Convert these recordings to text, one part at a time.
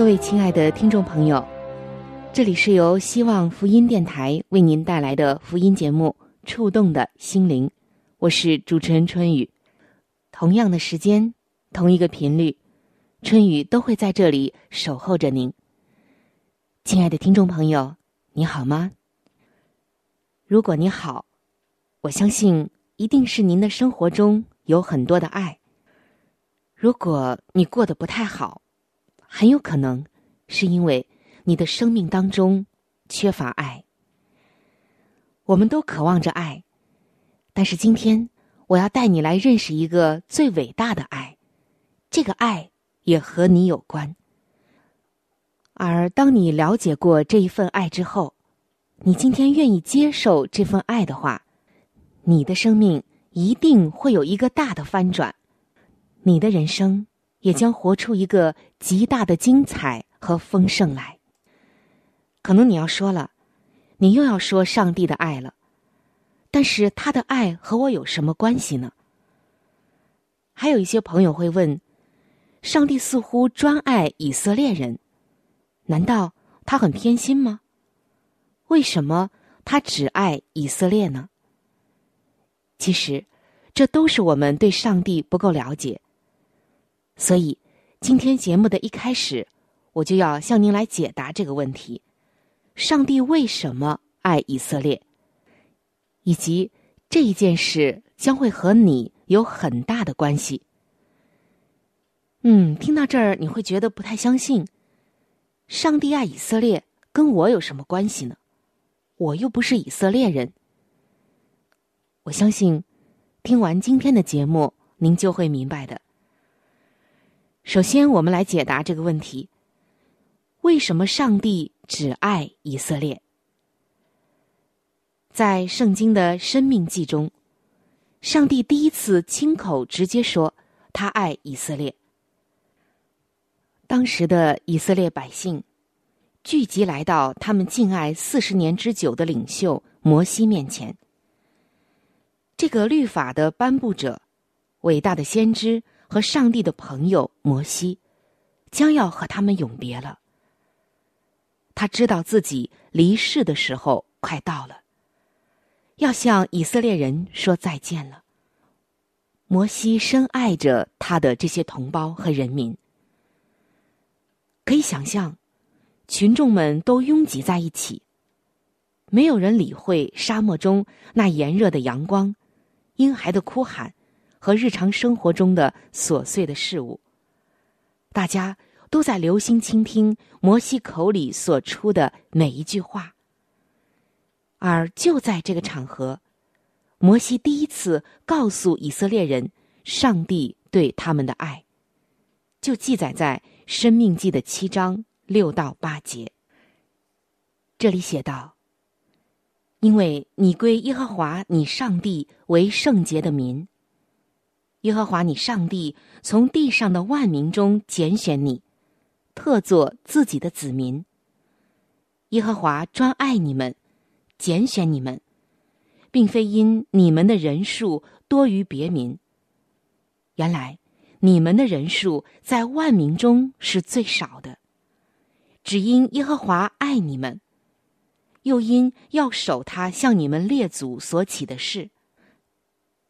各位亲爱的听众朋友，这里是由希望福音电台为您带来的福音节目。触动的心灵，我是主持人春雨。同样的时间，同一个频率，春雨都会在这里守候着您。亲爱的听众朋友，你好吗？如果你好，我相信一定是您的生活中有很多的爱。如果你过得不太好，很有可能是因为你的生命当中缺乏爱。我们都渴望着爱，但是今天我要带你来认识一个最伟大的爱，这个爱也和你有关。而当你了解过这一份爱之后，你今天愿意接受这份爱的话，你的生命一定会有一个大的翻转，你的人生也将活出一个极大的精彩和丰盛来。可能你要说了。你又要说上帝的爱了，但是他的爱和我有什么关系呢？还有一些朋友会问：上帝似乎专爱以色列人，难道他很偏心吗？为什么他只爱以色列呢？其实，这都是我们对上帝不够了解。所以，今天节目的一开始，我就要向您来解答这个问题。上帝为什么爱以色列？以及这一件事将会和你有很大的关系。嗯，听到这儿你会觉得不太相信，上帝爱以色列跟我有什么关系呢？我又不是以色列人。我相信，听完今天的节目，您就会明白的。首先，我们来解答这个问题：为什么上帝？只爱以色列，在圣经的生命记中，上帝第一次亲口直接说他爱以色列。当时的以色列百姓聚集来到他们敬爱四十年之久的领袖摩西面前，这个律法的颁布者、伟大的先知和上帝的朋友摩西，将要和他们永别了。他知道自己离世的时候快到了，要向以色列人说再见了。摩西深爱着他的这些同胞和人民，可以想象，群众们都拥挤在一起，没有人理会沙漠中那炎热的阳光、婴孩的哭喊和日常生活中的琐碎的事物，大家。都在留心倾听摩西口里所出的每一句话，而就在这个场合，摩西第一次告诉以色列人上帝对他们的爱，就记载在《生命记》的七章六到八节。这里写道：“因为你归耶和华你上帝为圣洁的民，耶和华你上帝从地上的万民中拣选你。”特作自己的子民。耶和华专爱你们，拣选你们，并非因你们的人数多于别民。原来你们的人数在万民中是最少的，只因耶和华爱你们，又因要守他向你们列祖所起的事，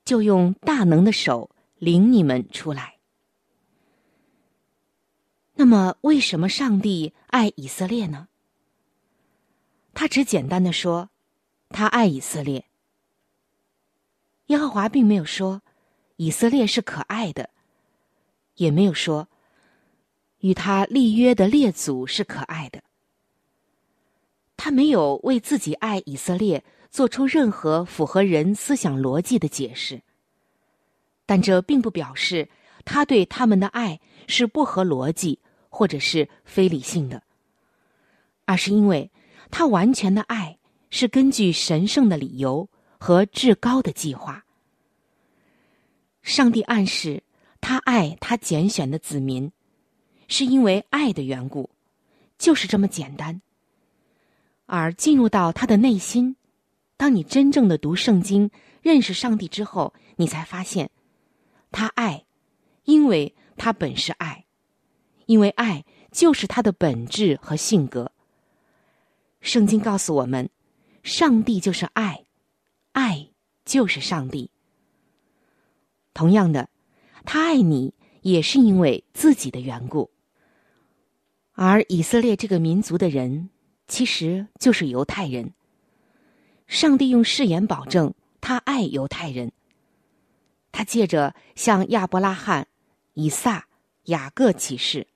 就用大能的手领你们出来。那么，为什么上帝爱以色列呢？他只简单的说，他爱以色列。耶和华并没有说以色列是可爱的，也没有说与他立约的列祖是可爱的。他没有为自己爱以色列做出任何符合人思想逻辑的解释，但这并不表示他对他们的爱是不合逻辑。或者是非理性的，而是因为他完全的爱是根据神圣的理由和至高的计划。上帝暗示他爱他拣选的子民，是因为爱的缘故，就是这么简单。而进入到他的内心，当你真正的读圣经、认识上帝之后，你才发现，他爱，因为他本是爱。因为爱就是他的本质和性格。圣经告诉我们，上帝就是爱，爱就是上帝。同样的，他爱你也是因为自己的缘故。而以色列这个民族的人，其实就是犹太人。上帝用誓言保证他爱犹太人。他借着向亚伯拉罕、以撒、雅各起誓。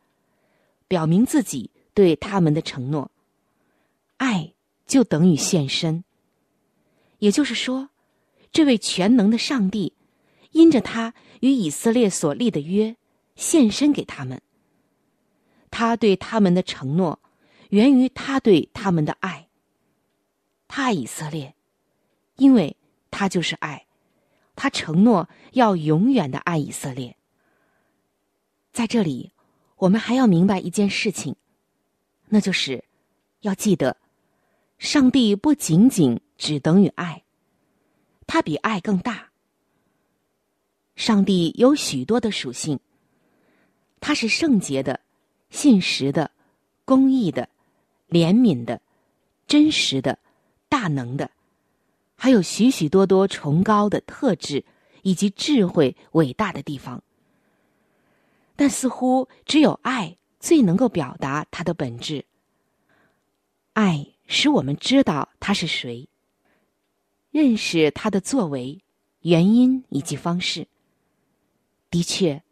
表明自己对他们的承诺，爱就等于献身。也就是说，这位全能的上帝，因着他与以色列所立的约，献身给他们。他对他们的承诺，源于他对他们的爱。他爱以色列，因为他就是爱，他承诺要永远的爱以色列。在这里。我们还要明白一件事情，那就是要记得，上帝不仅仅只等于爱，他比爱更大。上帝有许多的属性，他是圣洁的、信实的、公义的、怜悯的、真实的、大能的，还有许许多多崇高的特质以及智慧伟大的地方。但似乎只有爱最能够表达它的本质。爱使我们知道他是谁，认识他的作为、原因以及方式。的确，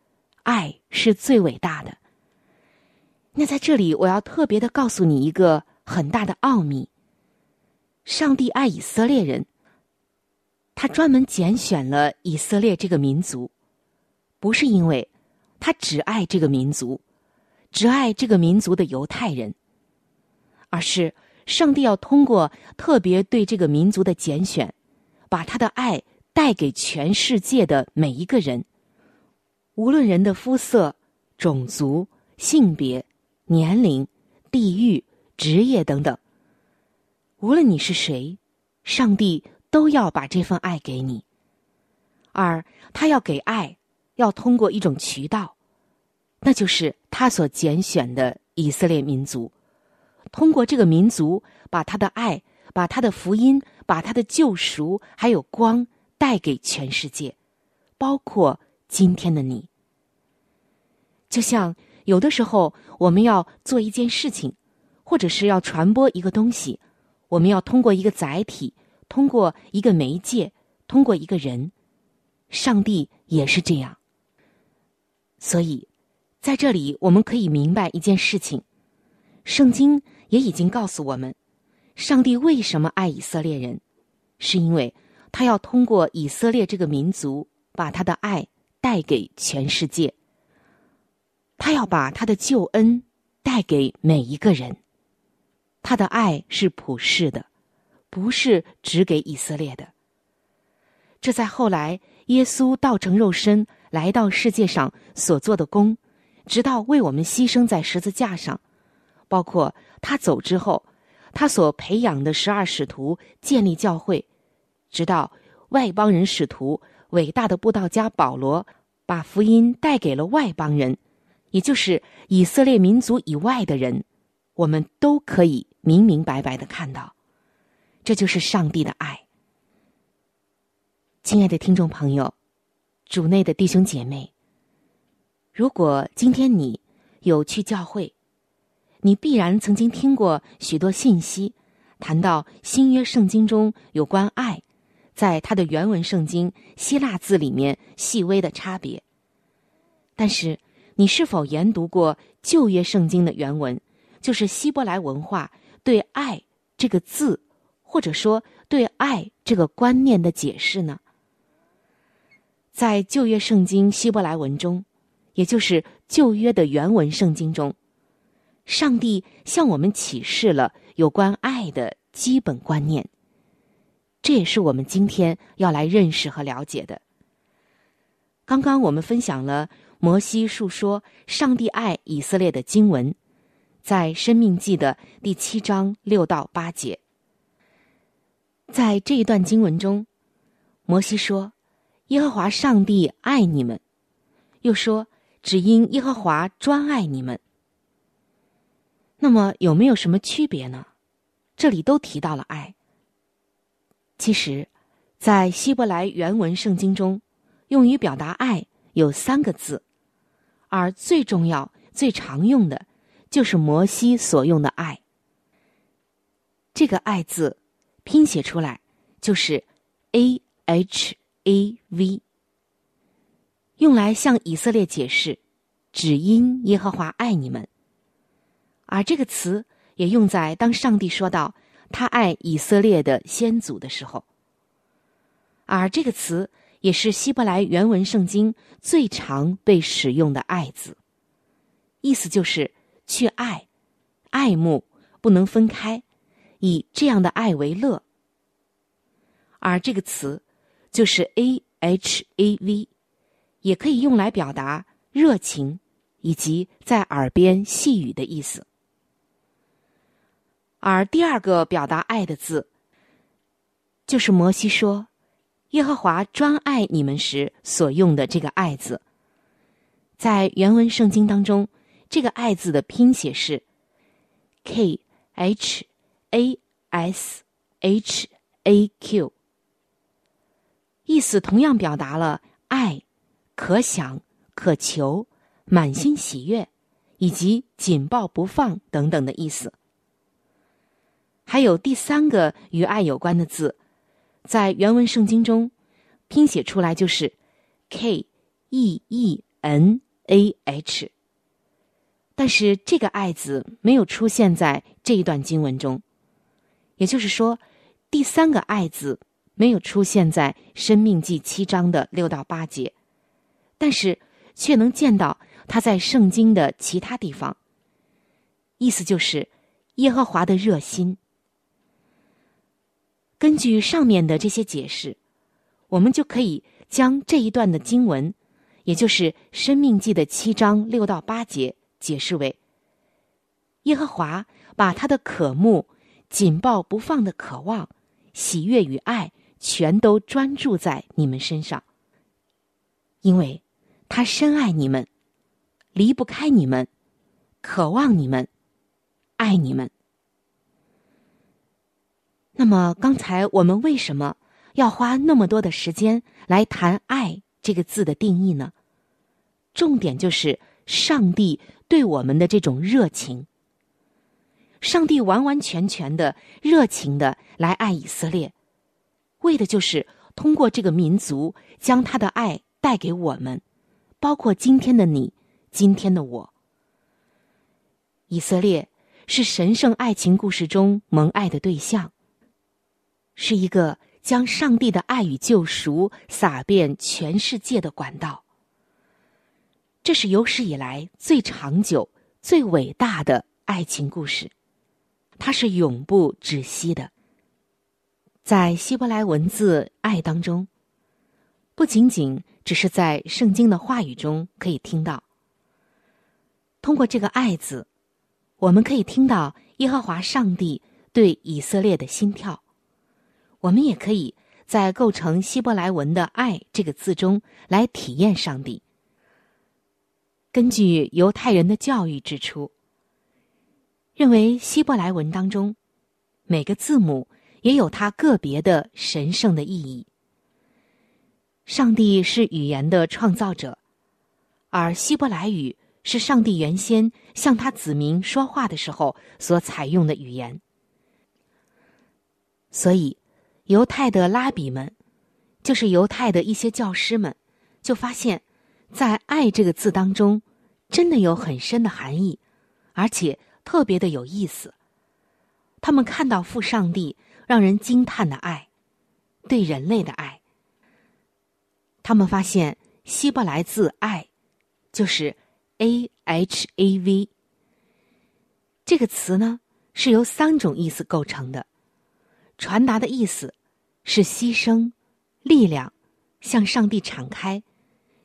爱是最伟大的。那在这里，我要特别的告诉你一个很大的奥秘：上帝爱以色列人，他专门拣选了以色列这个民族，不是因为。他只爱这个民族，只爱这个民族的犹太人，而是上帝要通过特别对这个民族的拣选，把他的爱带给全世界的每一个人，无论人的肤色、种族、性别、年龄、地域、职业等等，无论你是谁，上帝都要把这份爱给你，而他要给爱。要通过一种渠道，那就是他所拣选的以色列民族，通过这个民族，把他的爱、把他的福音、把他的救赎还有光带给全世界，包括今天的你。就像有的时候我们要做一件事情，或者是要传播一个东西，我们要通过一个载体，通过一个媒介，通过一个人，上帝也是这样。所以，在这里我们可以明白一件事情：圣经也已经告诉我们，上帝为什么爱以色列人，是因为他要通过以色列这个民族，把他的爱带给全世界。他要把他的救恩带给每一个人。他的爱是普世的，不是只给以色列的。这在后来耶稣道成肉身。来到世界上所做的功，直到为我们牺牲在十字架上，包括他走之后，他所培养的十二使徒建立教会，直到外邦人使徒伟大的布道家保罗把福音带给了外邦人，也就是以色列民族以外的人，我们都可以明明白白的看到，这就是上帝的爱。亲爱的听众朋友。主内的弟兄姐妹，如果今天你有去教会，你必然曾经听过许多信息，谈到新约圣经中有关爱，在它的原文圣经希腊字里面细微的差别。但是，你是否研读过旧约圣经的原文，就是希伯来文化对“爱”这个字，或者说对“爱”这个观念的解释呢？在旧约圣经希伯来文中，也就是旧约的原文圣经中，上帝向我们启示了有关爱的基本观念。这也是我们今天要来认识和了解的。刚刚我们分享了。摩西述说上帝爱以色列的经文，在《生命记》的第七章六到八节。在这一段经文中，摩西说：“耶和华上帝爱你们。”又说：“只因耶和华专爱你们。”那么有没有什么区别呢？这里都提到了爱。其实，在希伯来原文圣经中，用于表达爱有三个字。而最重要、最常用的，就是摩西所用的“爱”。这个“爱”字，拼写出来就是 “a h a v”，用来向以色列解释，只因耶和华爱你们。而这个词也用在当上帝说到他爱以色列的先祖的时候。而这个词。也是希伯来原文圣经最常被使用的“爱”字，意思就是去爱、爱慕，不能分开，以这样的爱为乐。而这个词就是 “a h a v”，也可以用来表达热情以及在耳边细语的意思。而第二个表达爱的字，就是摩西说。耶和华专爱你们时所用的这个“爱”字，在原文圣经当中，这个“爱”字的拼写是 “k h a s h a q”，意思同样表达了爱、可想、可求、满心喜悦，以及紧抱不放等等的意思。还有第三个与爱有关的字。在原文圣经中，拼写出来就是 “k e e n a h”，但是这个“爱”字没有出现在这一段经文中，也就是说，第三个“爱”字没有出现在《生命记》七章的六到八节，但是却能见到它在圣经的其他地方。意思就是耶和华的热心。根据上面的这些解释，我们就可以将这一段的经文，也就是《生命记》的七章六到八节，解释为：耶和华把他的渴慕、紧抱不放的渴望、喜悦与爱，全都专注在你们身上，因为他深爱你们，离不开你们，渴望你们，爱你们。那么，刚才我们为什么要花那么多的时间来谈“爱”这个字的定义呢？重点就是上帝对我们的这种热情。上帝完完全全的热情的来爱以色列，为的就是通过这个民族将他的爱带给我们，包括今天的你，今天的我。以色列是神圣爱情故事中蒙爱的对象。是一个将上帝的爱与救赎洒遍全世界的管道。这是有史以来最长久、最伟大的爱情故事，它是永不止息的。在希伯来文字“爱”当中，不仅仅只是在圣经的话语中可以听到。通过这个“爱”字，我们可以听到耶和华上帝对以色列的心跳。我们也可以在构成希伯来文的“爱”这个字中来体验上帝。根据犹太人的教育指出，认为希伯来文当中每个字母也有它个别的神圣的意义。上帝是语言的创造者，而希伯来语是上帝原先向他子民说话的时候所采用的语言。所以，犹太的拉比们，就是犹太的一些教师们，就发现，在“爱”这个字当中，真的有很深的含义，而且特别的有意思。他们看到父上帝让人惊叹的爱，对人类的爱。他们发现希伯来字“爱”，就是 “a h a v” 这个词呢，是由三种意思构成的。传达的意思是牺牲、力量，向上帝敞开，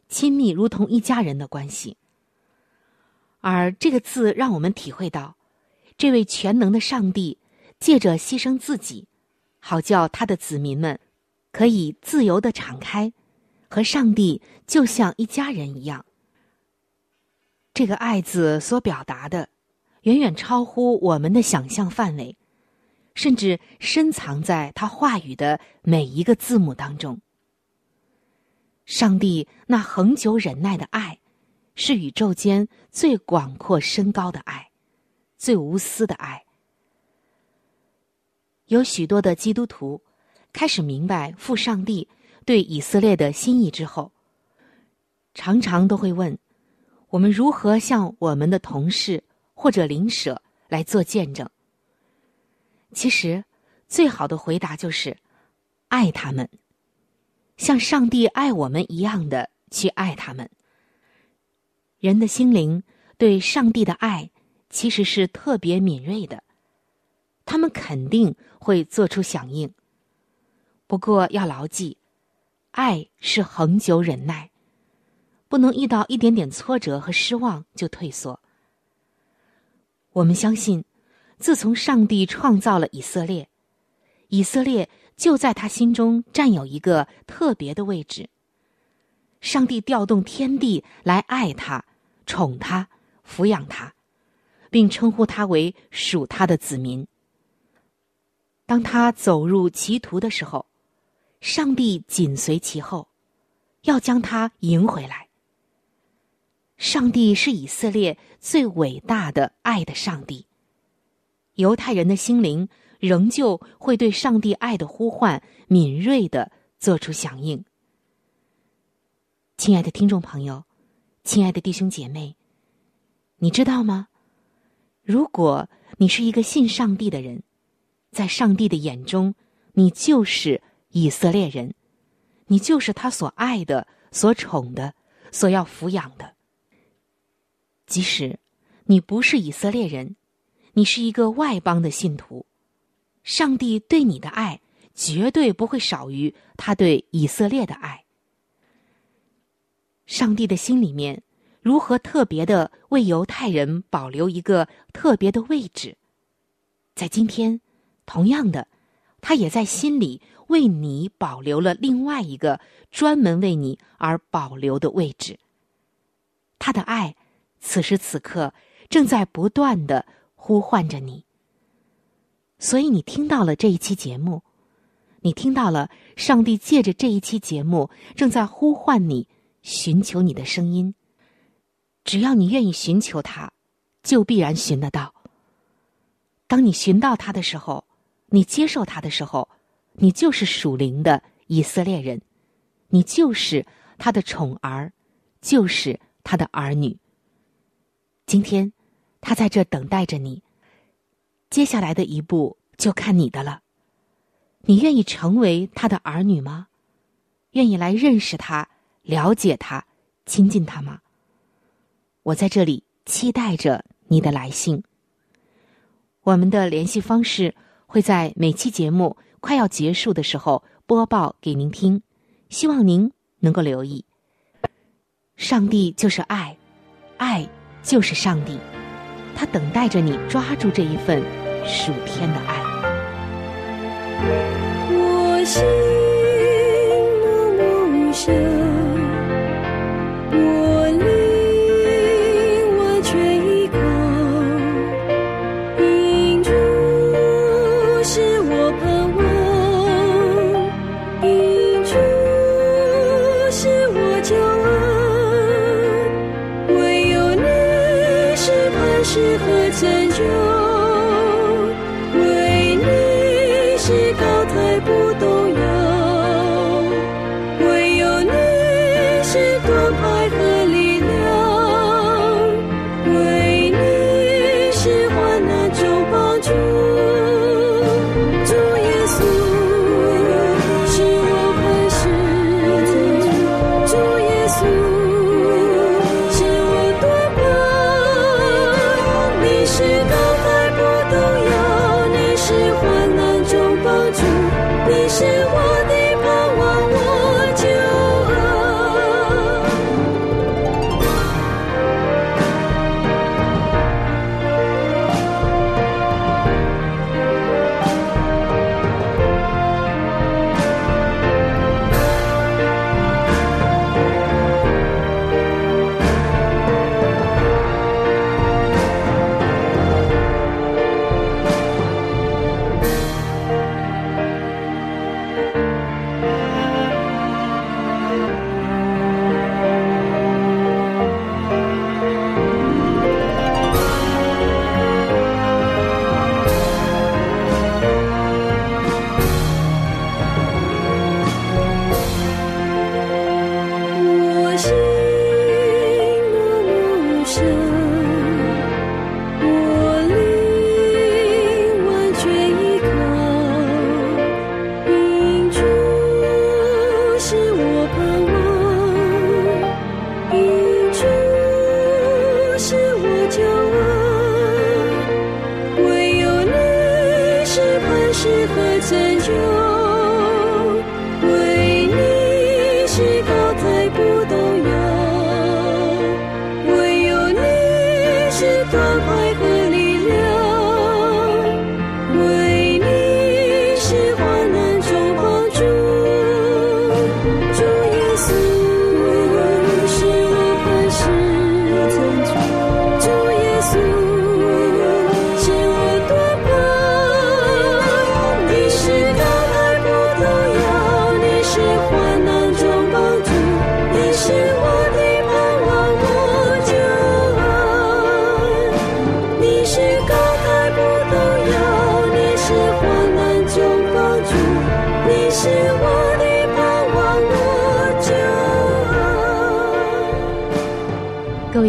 亲密如同一家人的关系。而这个字让我们体会到，这位全能的上帝借着牺牲自己，好叫他的子民们可以自由的敞开。和上帝就像一家人一样。这个“爱”字所表达的，远远超乎我们的想象范围，甚至深藏在他话语的每一个字母当中。上帝那恒久忍耐的爱，是宇宙间最广阔深高的爱，最无私的爱。有许多的基督徒开始明白父上帝。对以色列的心意之后，常常都会问：我们如何向我们的同事或者邻舍来做见证？其实，最好的回答就是爱他们，像上帝爱我们一样的去爱他们。人的心灵对上帝的爱其实是特别敏锐的，他们肯定会做出响应。不过要牢记。爱是恒久忍耐，不能遇到一点点挫折和失望就退缩。我们相信，自从上帝创造了以色列，以色列就在他心中占有一个特别的位置。上帝调动天地来爱他、宠他、抚养他，并称呼他为属他的子民。当他走入歧途的时候。上帝紧随其后，要将他迎回来。上帝是以色列最伟大的爱的上帝。犹太人的心灵仍旧会对上帝爱的呼唤敏锐的做出响应。亲爱的听众朋友，亲爱的弟兄姐妹，你知道吗？如果你是一个信上帝的人，在上帝的眼中，你就是。以色列人，你就是他所爱的、所宠的、所要抚养的。即使你不是以色列人，你是一个外邦的信徒，上帝对你的爱绝对不会少于他对以色列的爱。上帝的心里面如何特别的为犹太人保留一个特别的位置，在今天，同样的，他也在心里。为你保留了另外一个专门为你而保留的位置。他的爱，此时此刻正在不断的呼唤着你。所以你听到了这一期节目，你听到了上帝借着这一期节目正在呼唤你，寻求你的声音。只要你愿意寻求他，就必然寻得到。当你寻到他的时候，你接受他的时候。你就是属灵的以色列人，你就是他的宠儿，就是他的儿女。今天，他在这等待着你。接下来的一步就看你的了。你愿意成为他的儿女吗？愿意来认识他、了解他、亲近他吗？我在这里期待着你的来信。我们的联系方式会在每期节目。快要结束的时候，播报给您听，希望您能够留意。上帝就是爱，爱就是上帝，他等待着你抓住这一份属天的爱。我心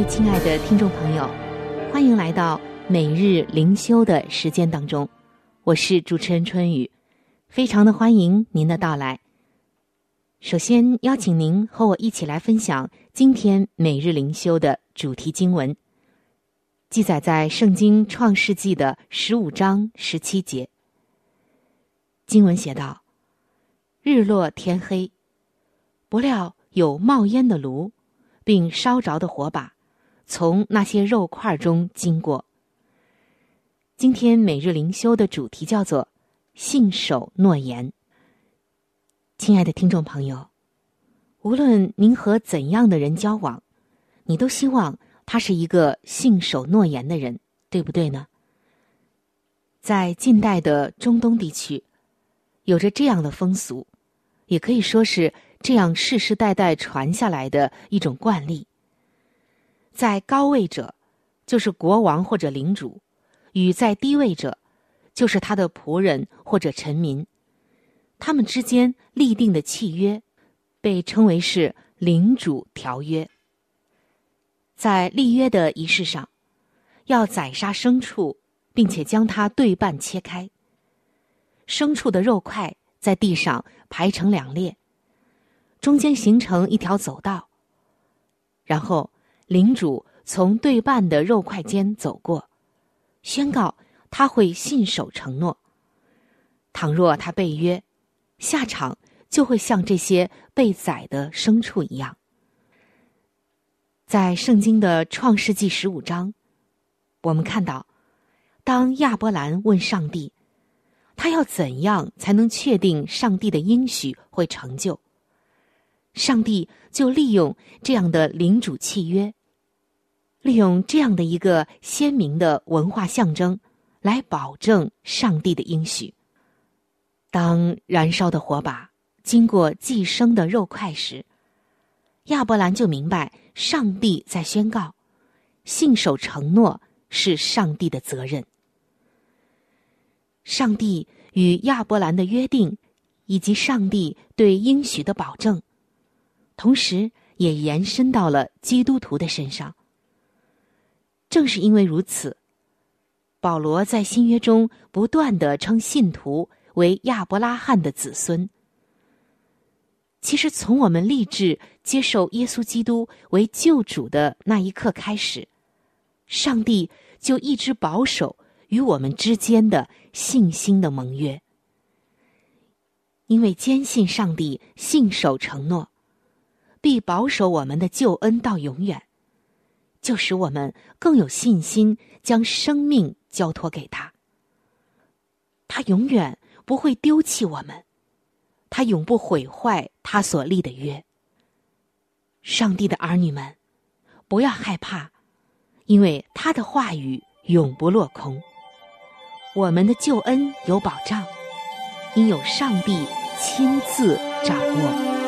亲爱的听众朋友，欢迎来到每日灵修的时间当中，我是主持人春雨，非常的欢迎您的到来。首先邀请您和我一起来分享今天每日灵修的主题经文，记载在圣经创世纪的十五章十七节。经文写道：“日落天黑，不料有冒烟的炉，并烧着的火把，从那些肉块中经过。”今天每日灵修的主题叫做“信守诺言”。亲爱的听众朋友，无论您和怎样的人交往，你都希望他是一个信守诺言的人，对不对呢？在近代的中东地区，有着这样的风俗，也可以说是这样世世代代传下来的一种惯例。在高位者，就是国王或者领主，与在低位者，就是他的仆人或者臣民。他们之间立定的契约，被称为是领主条约。在立约的仪式上，要宰杀牲畜，并且将它对半切开。牲畜的肉块在地上排成两列，中间形成一条走道。然后领主从对半的肉块间走过，宣告他会信守承诺。倘若他背约，下场就会像这些被宰的牲畜一样。在圣经的创世纪十五章，我们看到，当亚伯兰问上帝，他要怎样才能确定上帝的应许会成就，上帝就利用这样的领主契约，利用这样的一个鲜明的文化象征，来保证上帝的应许。当燃烧的火把经过寄生的肉块时，亚伯兰就明白上帝在宣告：信守承诺是上帝的责任。上帝与亚伯兰的约定，以及上帝对应许的保证，同时也延伸到了基督徒的身上。正是因为如此，保罗在新约中不断的称信徒为亚伯拉罕的子孙。其实，从我们立志接受耶稣基督为救主的那一刻开始，上帝就一直保守与我们之间的信心的盟约。因为坚信上帝信守承诺，必保守我们的救恩到永远，就使我们更有信心将生命交托给他。他永远不会丢弃我们。他永不毁坏他所立的约。上帝的儿女们，不要害怕，因为他的话语永不落空。我们的救恩有保障，因有上帝亲自掌握。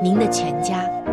您的全家。